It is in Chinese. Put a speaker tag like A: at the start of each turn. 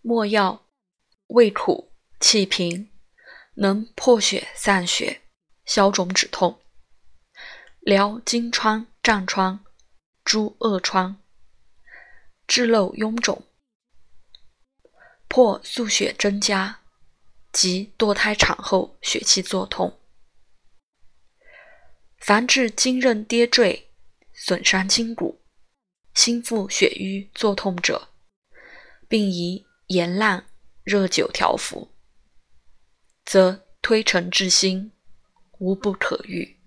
A: 没药，味苦，气平，能破血散血，消肿止痛，疗金疮、瘴疮、诸恶疮，治漏臃肿，破宿血增加及堕胎产后血气作痛。凡治筋韧跌坠、损伤筋骨、心腹血瘀作痛者，并宜。盐烂热酒调服，则推陈至新，无不可愈。